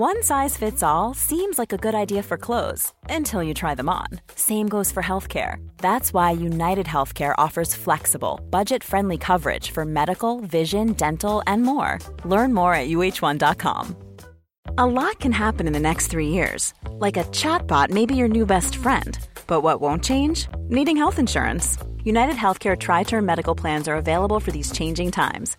One size fits all seems like a good idea for clothes until you try them on. Same goes for healthcare. That's why United Healthcare offers flexible, budget friendly coverage for medical, vision, dental, and more. Learn more at uh1.com. A lot can happen in the next three years. Like a chatbot may be your new best friend. But what won't change? Needing health insurance. United Healthcare Tri Term Medical Plans are available for these changing times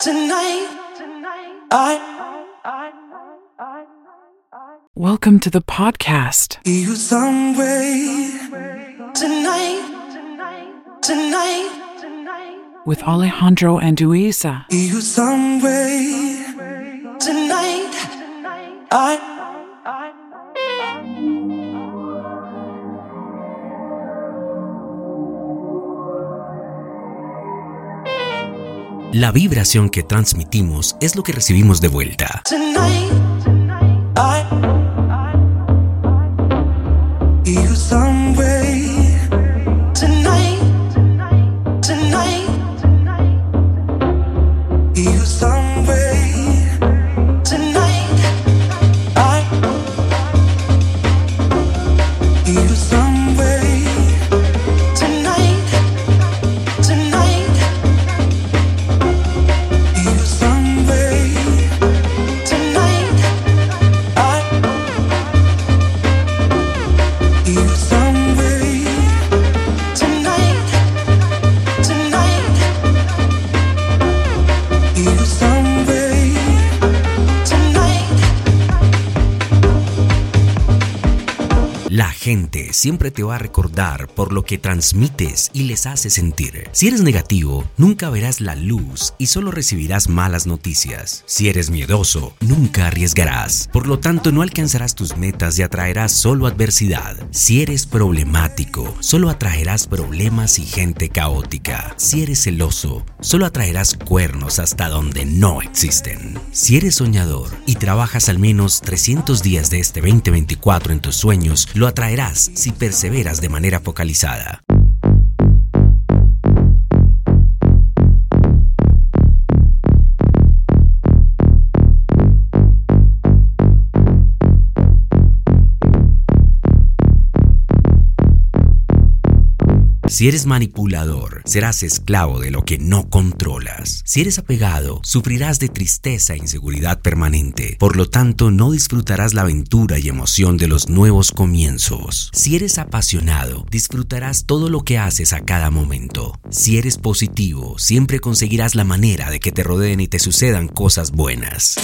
Tonight, I, Welcome to the podcast. you some way. Tonight, tonight, with Alejandro and Luisa. you some way. Tonight, I. La vibración que transmitimos es lo que recibimos de vuelta. La siempre te va a recordar por lo que transmites y les hace sentir. Si eres negativo, nunca verás la luz y solo recibirás malas noticias. Si eres miedoso, nunca arriesgarás. Por lo tanto, no alcanzarás tus metas y atraerás solo adversidad. Si eres problemático, solo atraerás problemas y gente caótica. Si eres celoso, solo atraerás cuernos hasta donde no existen. Si eres soñador y trabajas al menos 300 días de este 2024 en tus sueños, lo atraerás si perseveras de manera focalizada. Si eres manipulador, serás esclavo de lo que no controlas. Si eres apegado, sufrirás de tristeza e inseguridad permanente. Por lo tanto, no disfrutarás la aventura y emoción de los nuevos comienzos. Si eres apasionado, disfrutarás todo lo que haces a cada momento. Si eres positivo, siempre conseguirás la manera de que te rodeen y te sucedan cosas buenas.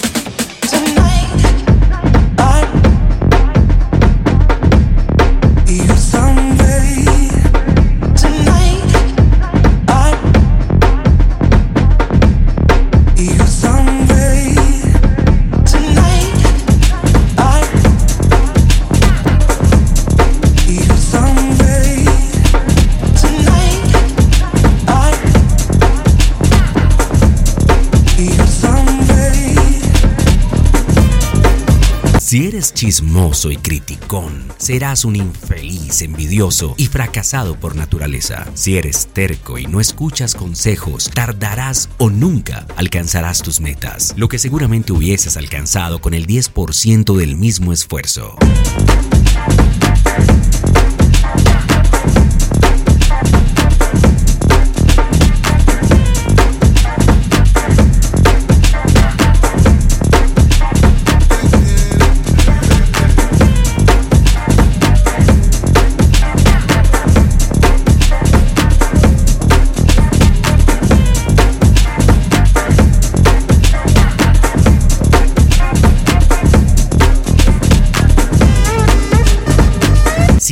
Si eres chismoso y criticón, serás un infeliz, envidioso y fracasado por naturaleza. Si eres terco y no escuchas consejos, tardarás o nunca alcanzarás tus metas, lo que seguramente hubieses alcanzado con el 10% del mismo esfuerzo.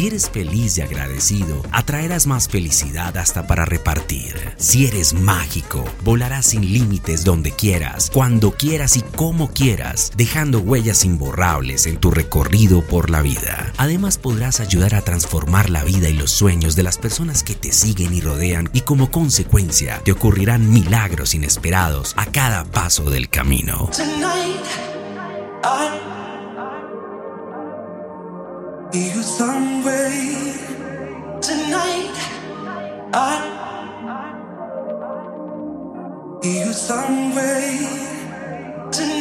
Si eres feliz y agradecido, atraerás más felicidad hasta para repartir. Si eres mágico, volarás sin límites donde quieras, cuando quieras y como quieras, dejando huellas imborrables en tu recorrido por la vida. Además podrás ayudar a transformar la vida y los sueños de las personas que te siguen y rodean y como consecuencia te ocurrirán milagros inesperados a cada paso del camino. Tonight,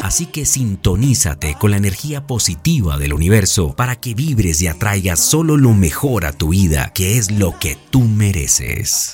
Así que sintonízate con la energía positiva del universo para que vibres y atraigas solo lo mejor a tu vida, que es lo que tú mereces.